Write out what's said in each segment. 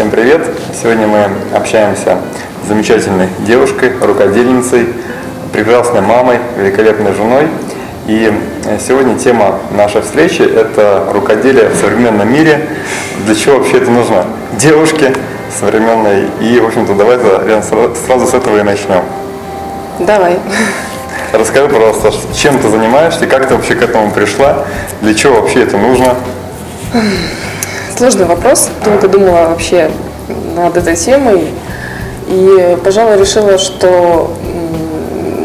Всем привет! Сегодня мы общаемся с замечательной девушкой, рукодельницей, прекрасной мамой, великолепной женой. И сегодня тема нашей встречи – это рукоделие в современном мире. Для чего вообще это нужно? Девушке современной. И, в общем-то, давайте сразу с этого и начнем. Давай. Расскажи, пожалуйста, чем ты занимаешься, как ты вообще к этому пришла, для чего вообще это нужно? Сложный вопрос. Долго думала вообще над этой темой. И, пожалуй, решила, что,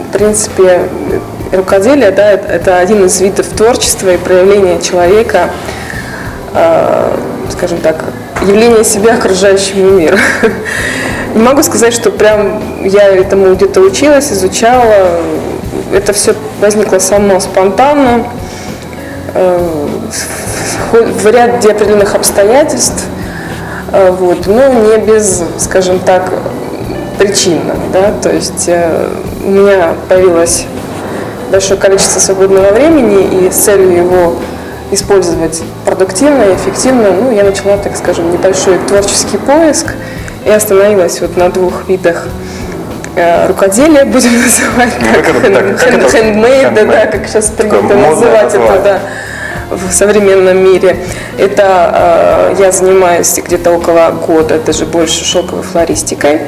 в принципе, рукоделие, да, это один из видов творчества и проявления человека, э, скажем так, явление себя окружающему миру. Не могу сказать, что прям я этому где-то училась, изучала. Это все возникло само спонтанно, э, в ряде определенных обстоятельств, э, вот, но не без, скажем так, причинно. Да? То есть э, у меня появилось большое количество свободного времени, и с целью его использовать продуктивно и эффективно, ну, я начала, так скажем, небольшой творческий поиск и остановилась вот на двух видах э, рукоделия, будем называть, ну, как хендмейд, да, да, как сейчас принято называть это, да, в современном мире. Это э, я занимаюсь где-то около года, даже больше шелковой флористикой.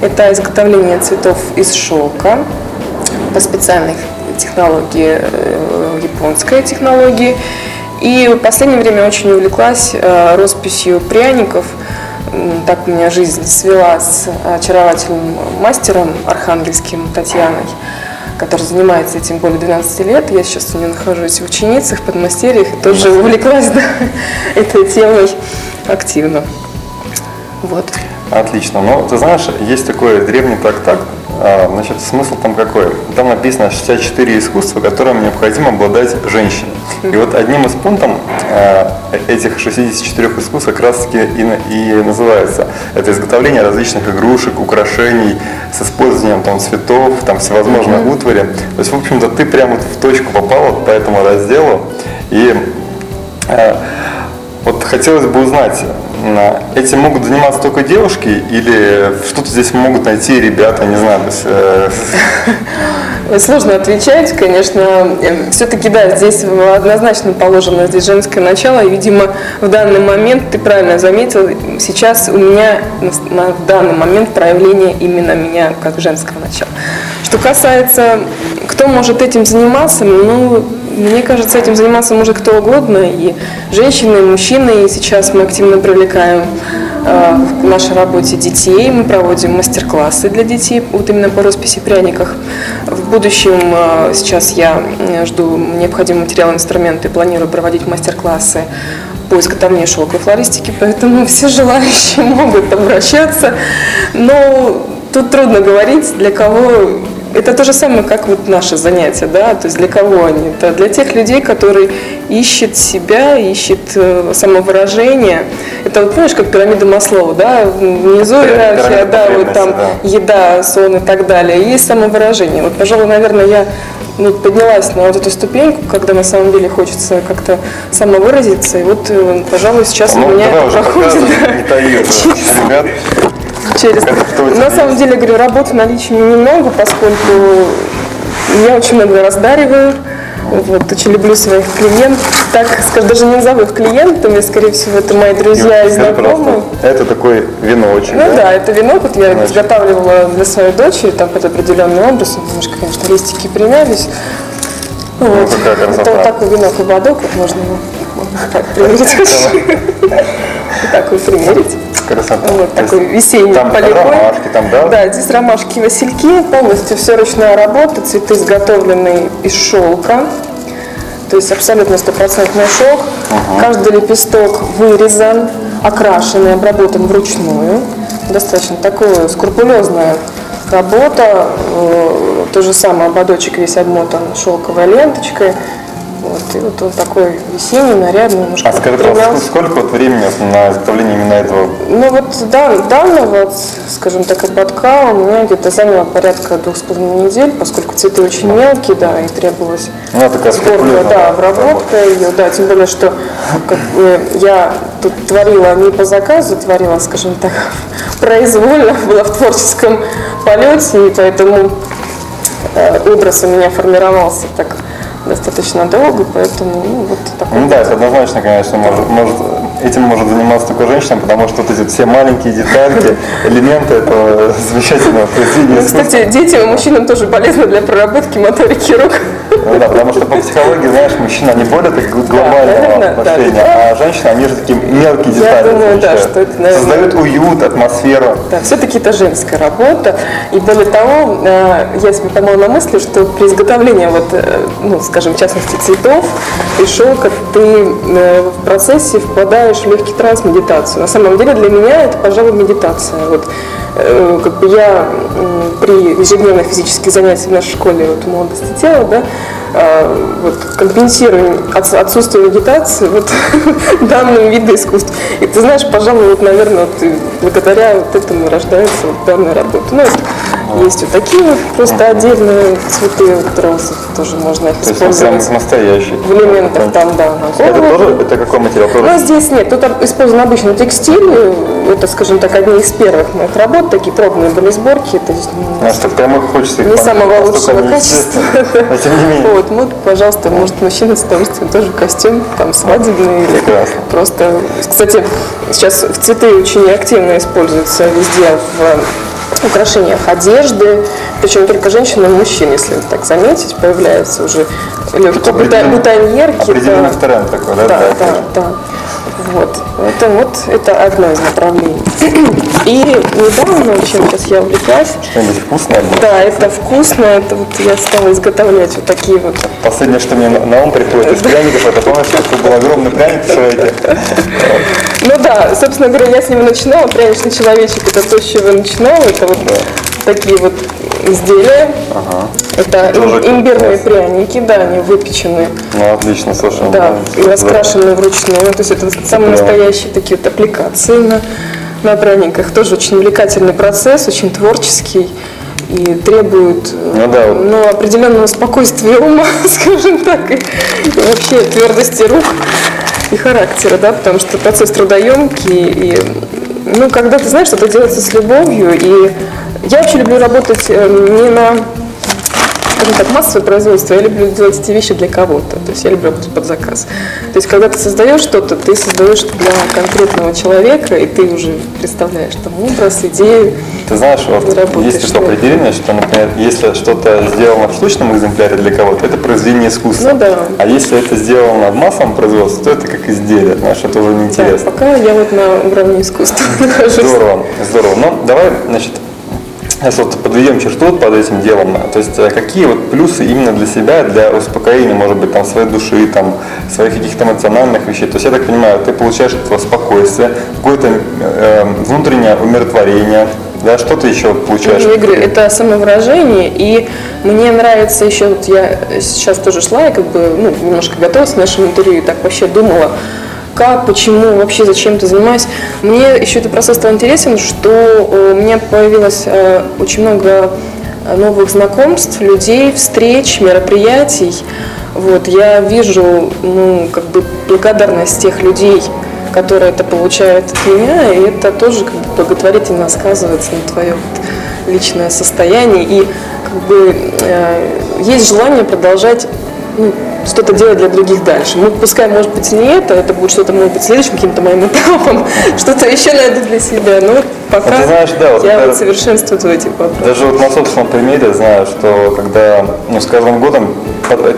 Это изготовление цветов из шелка по специальной технологии, э, японской технологии. И в последнее время очень увлеклась э, росписью пряников. Так меня жизнь свела с очаровательным мастером архангельским Татьяной, который занимается этим более 12 лет. Я сейчас у нее нахожусь в ученицах, подмастерьях, и тоже увлеклась да, этой темой активно. Вот. Отлично. Ну, ты знаешь, есть такой древний трактат значит, смысл там какой? Там написано 64 искусства, которым необходимо обладать женщине. И вот одним из пунктов а, этих 64 искусств как раз таки и, и называется. Это изготовление различных игрушек, украшений с использованием там цветов, там всевозможной mm-hmm. утвари. То есть, в общем-то, ты прямо в точку попал по этому разделу. И а, вот хотелось бы узнать, Этим могут заниматься только девушки или что-то здесь могут найти ребята, не знаю. Э, Сложно отвечать, конечно. Эм, Все-таки, да, здесь однозначно положено здесь женское начало. И, видимо, в данный момент, ты правильно заметил, сейчас у меня на данный момент проявление именно меня как женского начала. Что касается, кто может этим заниматься, ну, мне кажется, этим заниматься может кто угодно, и женщины, и мужчины, и сейчас мы активно привлекаем э, в нашей работе детей, мы проводим мастер-классы для детей, вот именно по росписи пряниках. В будущем э, сейчас я жду необходимые материалы, инструменты, планирую проводить мастер-классы по изготовлению шелковой флористики, поэтому все желающие могут обращаться, но тут трудно говорить, для кого это то же самое, как вот наши занятия, да, то есть для кого они? Это для тех людей, которые ищут себя, ищут э, самовыражение. Это вот, понимаешь, как пирамида Маслоу, да, внизу иерархия, да, вот там да. еда, сон и так далее, есть самовыражение. Вот, пожалуй, наверное, я ну, поднялась на вот эту ступеньку, когда на самом деле хочется как-то самовыразиться, и вот, э, пожалуй, сейчас ну, у меня это проходит. Да, через... На самом деле, говорю, работы наличия немного, поскольку я очень много раздариваю. Вот, очень люблю своих клиентов. Так, скажем, даже не назову их клиентами, скорее всего, это мои друзья и знакомые. Это такой веночек, Ну да, да это венок. Вот я Значит. изготавливала для своей дочери, там под определенный образ. Немножко, конечно, листики примялись. Ну, вот. Это вот такой венок ободок, вот можно его так примерить. Так вот примерить красота. Вот такой весенний там полевой. ромашки, там, да? Да, здесь ромашки, васильки, полностью все ручная работа, цветы изготовленные из шелка. То есть абсолютно стопроцентный шелк. Угу. Каждый лепесток вырезан, окрашен и обработан вручную. Достаточно такое скрупулезная работа. Э, то же самое ободочек весь обмотан шелковой ленточкой. Вот, и вот он такой весенний, нарядный. Немножко а скажи, пожалуйста, сколько вот времени на изготовление именно этого? Ну вот да, данного, скажем так, ободка у меня где-то заняло порядка двух с половиной недель, поскольку цветы очень мелкие, да, и требовалось Ну, такая скрупулезная да, работа. обработка ее, да, тем более, что как бы, я тут творила не по заказу, творила, скажем так, произвольно, была в творческом полете, и поэтому э, образ у меня формировался так достаточно долго, поэтому ну, вот такой Ну да, это однозначно, конечно, может, может, этим может заниматься только женщина, потому что вот эти все маленькие детальки, элементы этого замечательного произведения Ну, кстати, детям и мужчинам тоже полезно для проработки моторики рук. Ну да, потому что по психологии, знаешь, мужчина они более так глобального да. отношения, а женщины, они же такие мелкие Я детали думаю, да, что это, наверное, Создают уют, атмосферу. Да, все-таки это женская работа. И более того, э, я себе поймала на мысли, что при изготовлении, вот, э, ну, скажем, в частности, цветов и шелка, ты э, в процессе впадаешь в легкий транс, медитацию. На самом деле для меня это, пожалуй, медитация. Вот, как бы я при ежедневных физических занятиях в нашей школе вот, молодости тела, да, вот, компенсирую от- отсутствие медитации вот, данным видом искусств. И ты знаешь, пожалуй, вот, наверное, вот, благодаря вот этому рождается вот данная работа. Ну, вот есть вот такие вот просто отдельные цветы вот, розы, тоже можно их То есть он прям использовать. настоящий. В элементах там, да, Это голову. тоже, это какой материал? Тоже? Но здесь нет, тут использован обычный текстиль, это, скажем так, одни из первых моих работ, такие пробные были сборки, это так прямо хочется их не самого лучшего качества. Но тем не менее. Вот, ну, пожалуйста, может, мужчина с удовольствием тоже костюм, там, свадебный или Прекрасно. просто... Кстати, сейчас в цветы очень активно используются везде в украшениях одежды, причем только женщины, и мужчин, если так заметить, появляются уже легкие бутоньерки. Определенный да. тренд такой, да? Да, да, одежды. да. Вот. Это вот это одно из направлений. И недавно, чем сейчас я увлеклась, Что-нибудь вкусное? да, это вкусно, это вот я стала изготовлять вот такие вот Последнее, что мне на ум приходит из пряников, это помнишь, что был огромный пряник в? Ну да, собственно говоря, я с него начинала. Пряничный человечек это то, с чего я начинала. Это вот такие вот изделия. Это Тоже им- имбирные классно. пряники, да, они выпечены, Ну, отлично, слушай. да, ну, и раскрашены вручную. То есть это самые настоящие такие вот аппликации на, на пряниках. Тоже очень увлекательный процесс, очень творческий и требует э, Ну да, вот. ну, определенного спокойствия ума, скажем так, и, и вообще твердости рук и характера, да, потому что процесс трудоемкий, и, ну, когда ты знаешь, что это делается с любовью, и я вообще люблю работать э, не на скажем так, массовое производство, я люблю делать эти вещи для кого-то. То есть я люблю работать под заказ. То есть когда ты создаешь что-то, ты создаешь для конкретного человека, и ты уже представляешь там образ, идею. Ты знаешь, вот работаешь, есть такое да. определение, что, например, если что-то сделано в штучном экземпляре для кого-то, это произведение искусства. Ну да. А если это сделано в массовом производстве, то это как изделие, знаешь, это уже Да, неинтересно. пока я вот на уровне искусства нахожусь. Здорово, здорово. Ну, давай, значит, если вот подведем черту под этим делом, то есть э, какие вот плюсы именно для себя, для успокоения, может быть, там, своей души, там, своих каких-то эмоциональных вещей. То есть я так понимаю, ты получаешь этого спокойствие, какое-то э, внутреннее умиротворение, да, что ты еще получаешь? Я говорю, это самовыражение, и мне нравится еще, вот я сейчас тоже шла, и как бы, ну, немножко готовилась к нашему интервью, и так вообще думала, как, почему, вообще зачем ты занимаюсь. Мне еще этот процесс стал интересен, что э, у меня появилось э, очень много э, новых знакомств, людей, встреч, мероприятий. Вот, я вижу, ну, как бы благодарность тех людей, которые это получают от меня, и это тоже как бы благотворительно сказывается на твое вот личное состояние. И как бы э, есть желание продолжать ну, что-то делать для других дальше. Ну, пускай, может быть, не это, это будет что-то, может быть, следующим каким-то моим этапом, что-то еще найду для себя. Но пока Ну, знаешь, да, вот я это- вот совершенствую в этих вопросах. Даже вот на собственном примере знаю, что когда, ну, с каждым годом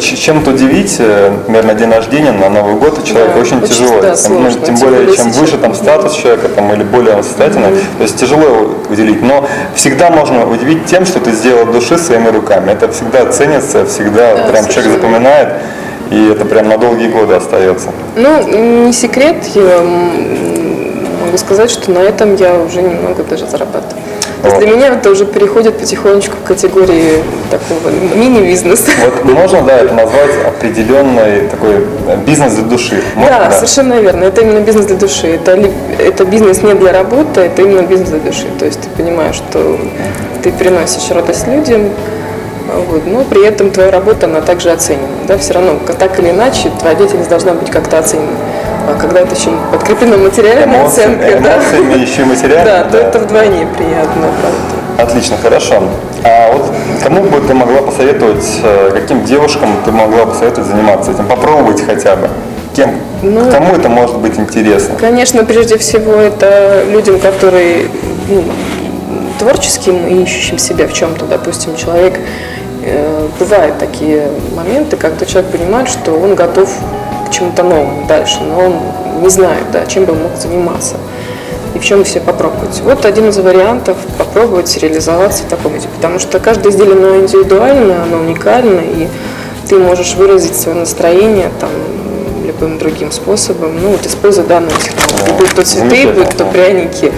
чем-то удивить, э, например, на день рождения, на Новый год, у человека Да, очень очень, тяжело. да, ну, сложно, тем тем более, более чем выше там статус человека там, или более он состоятельный, то есть тяжело его уделить. Но всегда можно удивить тем, что ты сделал души своими руками. Это всегда ценится, всегда Да, прям человек запоминает, и это прям на долгие годы остается. Ну, не секрет, я могу сказать, что на этом я уже немного даже зарабатываю. То есть для меня это уже переходит потихонечку к категории такого мини-бизнеса. Вот можно, да, это назвать определенный такой э, бизнес для души. Можно, Да, совершенно верно. Это именно бизнес для души. Это, это бизнес не для работы, это именно бизнес для души. То есть ты понимаешь, что ты приносишь радость людям, Вот. Но при этом твоя работа, она также оценена. Да? Все равно, так или иначе, твоя деятельность должна быть как-то оценена. А когда это еще подкреплено материальной Эмоции- оценкой, да, эмоциями, еще и материальной, да, то да. это вдвойне приятно. правда. Отлично, хорошо. А вот кому бы ты могла посоветовать, э, каким девушкам ты могла посоветовать заниматься этим, попробовать хотя бы? Кем? Ну, Кому это может быть интересно? Конечно, прежде всего, это людям, которые ну, творческим и ищущим себя в чем-то, допустим, человек, э, бывают такие моменты, когда человек понимает, что он готов чему-то новому дальше, но он не знает, да, чем бы он мог заниматься и в чем все попробовать. Вот один из вариантов попробовать реализоваться в таком виде, потому что каждое изделие оно индивидуально, оно уникально, и ты можешь выразить свое настроение там любым другим способом, ну вот используя данную технологию, будь то цветы, будь то пряники.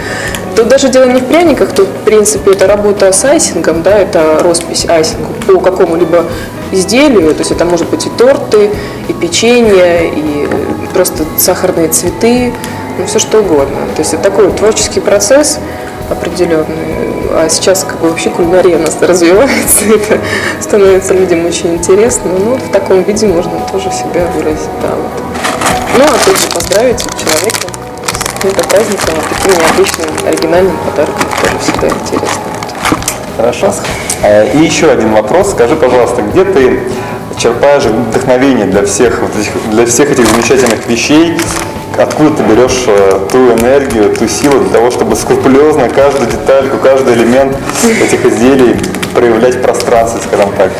Тут даже дело не в пряниках, тут в принципе это работа с айсингом, да, это роспись айсингу по какому-либо изделию, то есть это может быть и торты, и печенье, и э, просто сахарные цветы, ну все что угодно. То есть это такой творческий процесс определенный. А сейчас как бы вообще кулинария у нас развивается, это становится людям очень интересно. Ну, в таком виде можно тоже себя выразить, да, вот. Ну, а тут же поздравить человека с каким-то праздником, вот таким необычным, оригинальным подарком, тоже всегда интересно. Хорошо. Э, И еще один вопрос. Скажи, пожалуйста, где ты черпаешь вдохновение для всех, для всех этих замечательных вещей? Откуда ты берешь э, ту энергию, ту силу для того, чтобы скрупулезно каждую детальку, каждый элемент этих изделий проявлять в пространстве, скажем так?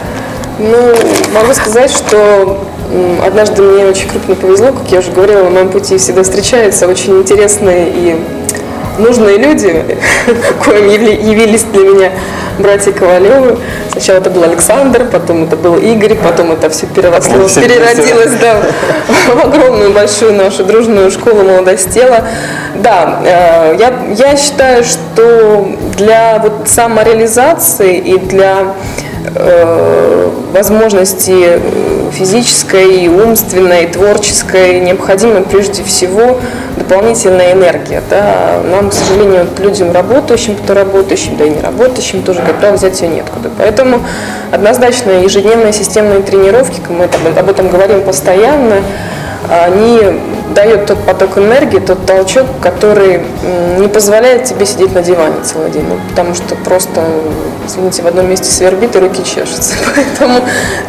Ну, могу сказать, что однажды мне очень крупно повезло, как я уже говорила, на моем пути всегда встречаются очень интересные и нужные люди, коим явились для меня братья Ковалевы. Сначала это был Александр, потом это был Игорь, потом это все переросло, все переродилось да, в огромную большую нашу дружную школу молодостела. Да, э, я, я считаю, что для вот самореализации и для э, возможности физической, умственной, творческой необходима прежде всего дополнительная энергия. Да? Нам, к сожалению, людям работающим, кто работающим, да и не работающим, тоже, как правило, взять ее неоткуда. Поэтому однозначно ежедневные системные тренировки, мы об этом говорим постоянно, они дают тот поток энергии, тот толчок, который не позволяет тебе сидеть на диване целый день. Ну, потому что просто, извините, в одном месте свербит и руки чешутся. Поэтому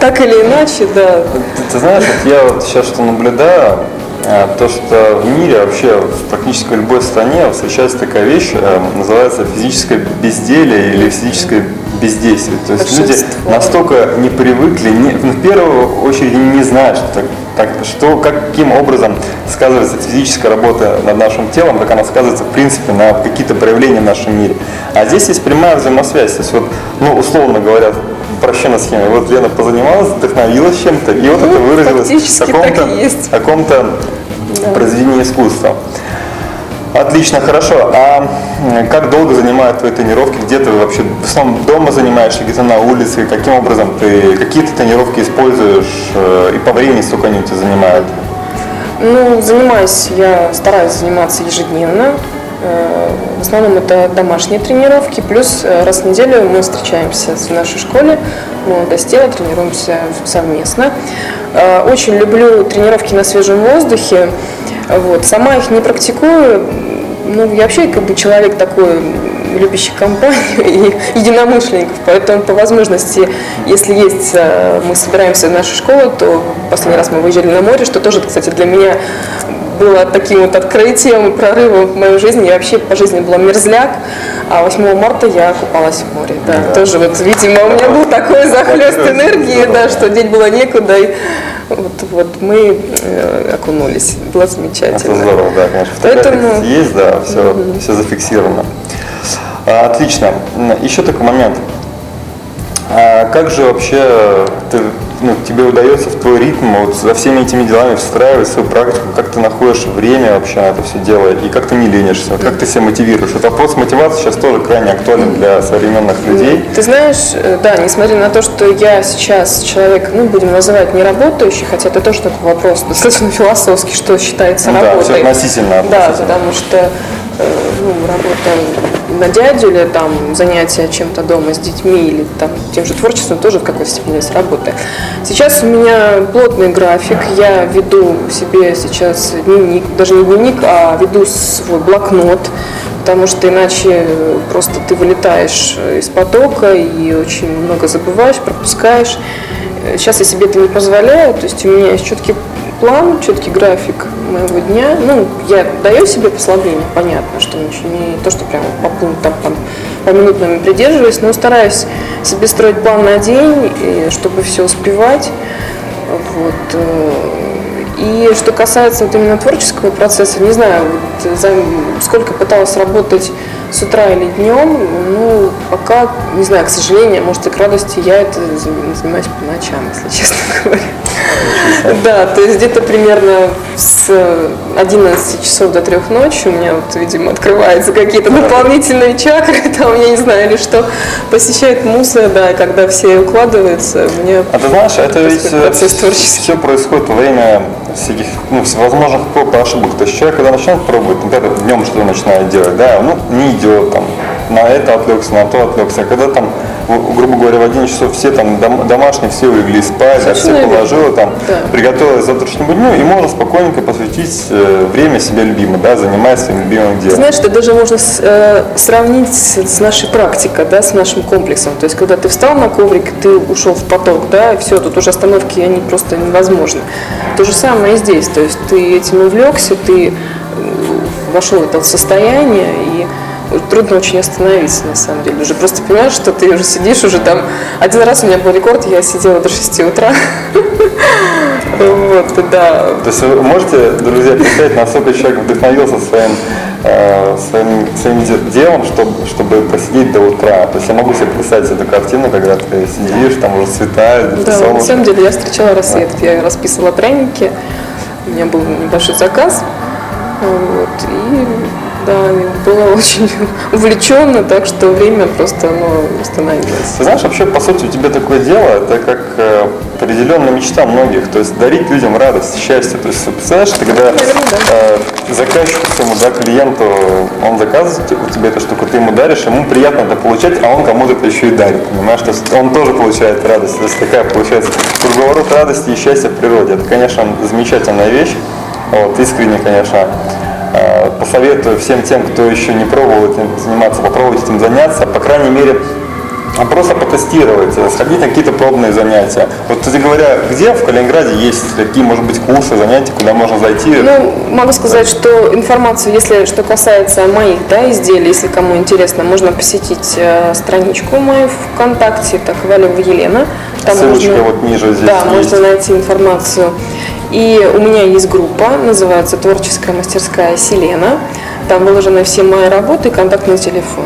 так или иначе, да. Ты, ты знаешь, вот я вот сейчас что наблюдаю, э, то, что в мире вообще в практически любой стране встречается такая вещь, э, называется физическое безделие или физическое бездействие. То есть люди настолько не привыкли, не, ну, в первую очередь не знают, что, так, так- что каким образом сказывается физическая работа над нашим телом, как она сказывается в принципе на какие-то проявления в нашом мире. А здесь есть прямая взаимосвязь. То есть вот, ну, условно говоря, упрощенной схеме. Вот Лена позанималась, вдохновилась чем-то, и вот Ну, это выразилось в каком-то, каком-то произведении искусства. Отлично, хорошо. А как долго занимают твои тренировки? Где ты вообще в основном дома занимаешься, где-то на улице? Каким образом ты какие ты тренировки используешь э, и по времени сколько они у тебя занимают? Ну, занимаюсь, я стараюсь заниматься ежедневно. Э, В основном это домашние тренировки, плюс э, раз в неделю мы встречаемся в нашей школе, молодостела, тренируемся совместно. Очень люблю тренировки на свежем воздухе. Вот. Сама их не практикую. Ну, я вообще как бы человек такой любящий компанию и единомышленников, поэтому по возможности, если есть, э, мы собираемся в нашу школу, то последний раз мы выезжали на море, что тоже, кстати, для меня было таким вот открытием прорывом в моей жизни. Я вообще по жизни была мерзляк, а 8 марта я купалась в море. Да, тоже вот, видимо, у меня был такой захлест энергии, да, что деть было некуда. И вот, вот мы э, окунулись. Было Это замечательно. здорово, да, конечно. Фотографии Поэтому- есть, да, все, все зафиксировано. А, Отлично. Еще такой момент. А как же вообще ты, ну, тебе удается в твой ритм вот за всеми этими делами встраивать свою практику? Как ты находишь время вообще на это все дело? И как ты не ленишься? Как ты себя мотивируешь? Вот вопрос мотивации сейчас тоже крайне актуален для современных людей. Ты знаешь, э, да, несмотря на то, что я сейчас человек, ну, будем называть неработающий, хотя это тоже такой вопрос достаточно философский, что считается Ну да, работой. всё относительно, Да, относительно. потому что ну, работа на дядю или там занятия чем-то дома с детьми или там тем же творчеством тоже в какой-то степени есть работа. Сейчас у меня плотный график, я веду себе сейчас дневник, даже не дневник, а веду свой блокнот, потому что иначе просто ты вылетаешь из потока и очень много забываешь, пропускаешь. Сейчас я себе это не позволяю, то есть у меня есть четкий план, четкий график моего дня. Ну, я даю себе послабление, понятно, что ничего не то, что прям по пунктам, там, по минутам придерживаюсь, но стараюсь себе строить план на день, чтобы все успевать. Вот. Э, и что касается вот именно творческого процесса, не знаю, вот за, сколько пыталась работать с утра или днем, ну, пока, не знаю, к сожалению, может и к радости, я это занимаюсь по ночам, если честно говоря. Да, то есть где-то примерно с 11 часов до 3 ночи у меня вот, видимо, открываются какие-то дополнительные чакры, там, я не знаю, или что, посещает муза, да, когда все укладываются, мне А ты знаешь, это ведь э, все происходит во время всяких, ну, всевозможных проб и ошибок. То есть человек, когда начинает пробовать, например, днем что начинает делать, да, ну, не идет там, на это отвлекся, на то отвлекся. А когда там, грубо говоря, в 11 часов все там домашние, все улегли спать, а все положила там, да. приготовила завтрашнему дню, и можно спокойненько посвятить э, время себе любимому, да, занимаясь своим любимым делом. знаешь, это даже можно с, э, сравнить с, нашей практикой, да, с нашим комплексом. То есть, когда ты встал на коврик, ты ушел в поток, да, и все, тут уже остановки, они просто невозможны. То же самое и здесь. То есть, ты этим увлекся, ты вошел в это состояние, и трудно очень остановиться, на самом деле. Уже просто понимаешь, что ты уже сидишь, уже там... Один раз у меня был рекорд, я сидела до 6 утра. Вот, да. То есть вы можете, друзья, представить, насколько человек вдохновился своим, э, своим, своим делом, чтобы, чтобы посидеть до утра. То есть я могу себе представить эту картину, когда ты сидишь, там уже светает, Да, солнце. на самом деле я встречала рассвет, да. я расписывала пряники, у меня был небольшой заказ, вот, и да, было очень увлеченно, так что время просто оно остановилось. Ты знаешь, вообще, по сути, у тебя такое дело, это как э, определенная мечта многих, то есть дарить людям радость, счастье. То есть, представляешь, ты когда э, заказчику своему, да, клиенту, он заказывает у тебя эту штуку, ты ему даришь, ему приятно это получать, а он кому-то это еще и дарит, понимаешь? То есть он тоже получает радость. То есть такая получается круговорот радости и счастья в природе. Это, конечно, замечательная вещь. Вот, искренне, конечно, посоветую всем тем, кто еще не пробовал этим заниматься, попробовать этим заняться, по крайней мере, просто потестировать, э, сходить на какие-то пробные занятия. Вот, кстати говоря, где в Калининграде есть какие, может быть, курсы, занятия, куда можно зайти? Ну, могу сказать, что информацию, если что касается моих да, изделий, если кому интересно, можно посетить э, страничку мою ВКонтакте, так, Валева Елена. Там Ссылочка можно, вот ниже здесь Да, есть. можно найти информацию и у меня есть группа, называется «Творческая мастерская Селена». Там выложены все мои работы и контактный телефон.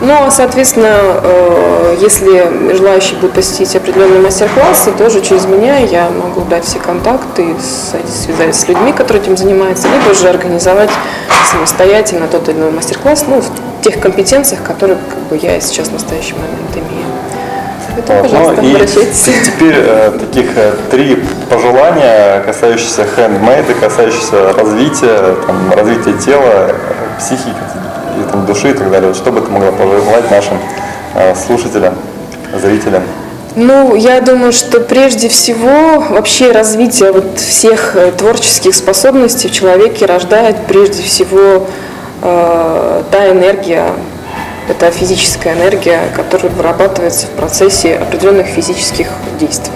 Ну, а, соответственно, э, если желающие будут посетить определенные мастер-классы, тоже через меня я могу дать все контакты, связать с людьми, которые этим занимаются, либо же организовать самостоятельно тот или иной мастер-класс, ну, в тех компетенциях, которые как бы, я сейчас в настоящий момент имею. Это, вот, пожалуйста, ну, обращайтесь. И теперь э, таких э, три пожелания, касающиеся хендмейда, касающиеся развития, там, развития тела, психики, и, там, души и так далее. Что бы ты могла пожелать нашим э, слушателям, зрителям? Ну, я думаю, что прежде всего вообще развитие вот всех э, творческих способностей в человеке рождает прежде всего э, та энергия, это физическая энергия, которая вырабатывается в процессе определенных физических действий.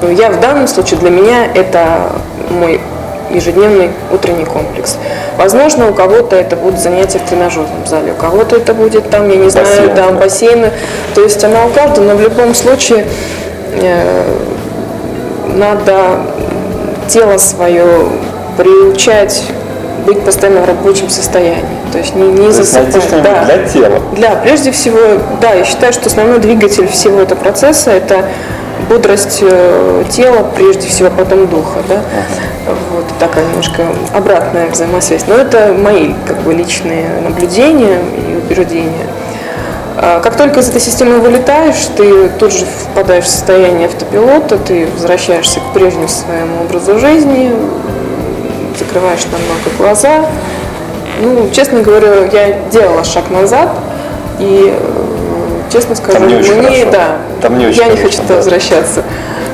Но я в данном случае, для меня это мой ежедневный утренний комплекс. Возможно, у кого-то это будет занятие в тренажерном зале, у кого-то это будет там, я не знаю, Бассейн, там бассейны. То есть она у каждого, но в любом случае э, надо тело свое приучать быть постоянно в рабочем состоянии. То есть не, не засыпать. Да. Для тела. Да, прежде всего, да, я считаю, что основной двигатель всего этого процесса это бодрость э, тела, прежде всего, потом духа, да. Вот такая немножко обратная взаимосвязь. Но это мои как бы личные наблюдения и убеждения. А как только из этой системы вылетаешь, ты тут же впадаешь в состояние автопилота, ты возвращаешься к прежнему своему образу жизни, закрываешь намного глаза, Ну, честно говоря, я делала шаг назад, и, э, честно скажу, Там не очень мне, хорошо. да, Там не очень я не хочу да. туда возвращаться.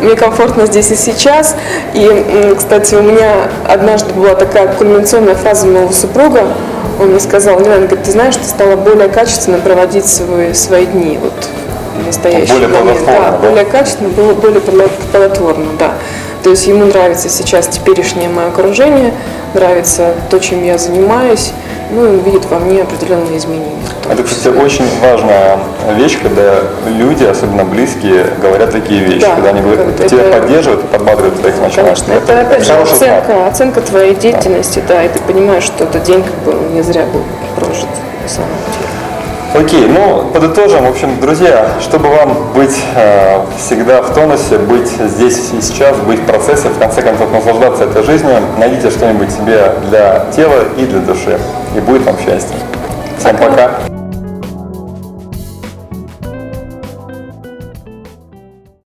Мне комфортно здесь и сейчас. И, кстати, у меня однажды была такая кульминационная фраза моего супруга. Он мне сказал, Лена, говорит, ты знаешь, ты стала более качественно проводить свои, свои дни. Вот в настоящий Более момент. плодотворно, Да, да? более качественно, было более плодо- плодотворно, да. То есть ему нравится сейчас теперешнее мое окружение, нравится то, чем я занимаюсь, ну и он видит во мне определенные изменения. Это, кстати, очень важная вещь, когда люди, особенно близкие, говорят такие вещи. Да, когда они говорят, это- тебя это- поддерживают и подбадривают в таких начинаниях. Конечно, это опять же хороший знак. оценка, оценка твоей деятельности, да, и ты понимаешь, что этот день как бы не зря был прожит на самом деле. Окей, ну подытожим. В общем, друзья, чтобы вам быть э, всегда в тонусе, быть здесь и сейчас, быть в процессе, в конце концов наслаждаться этой жизнью, найдите что-нибудь себе для тела и для души. И будет вам счастье. Всем пока.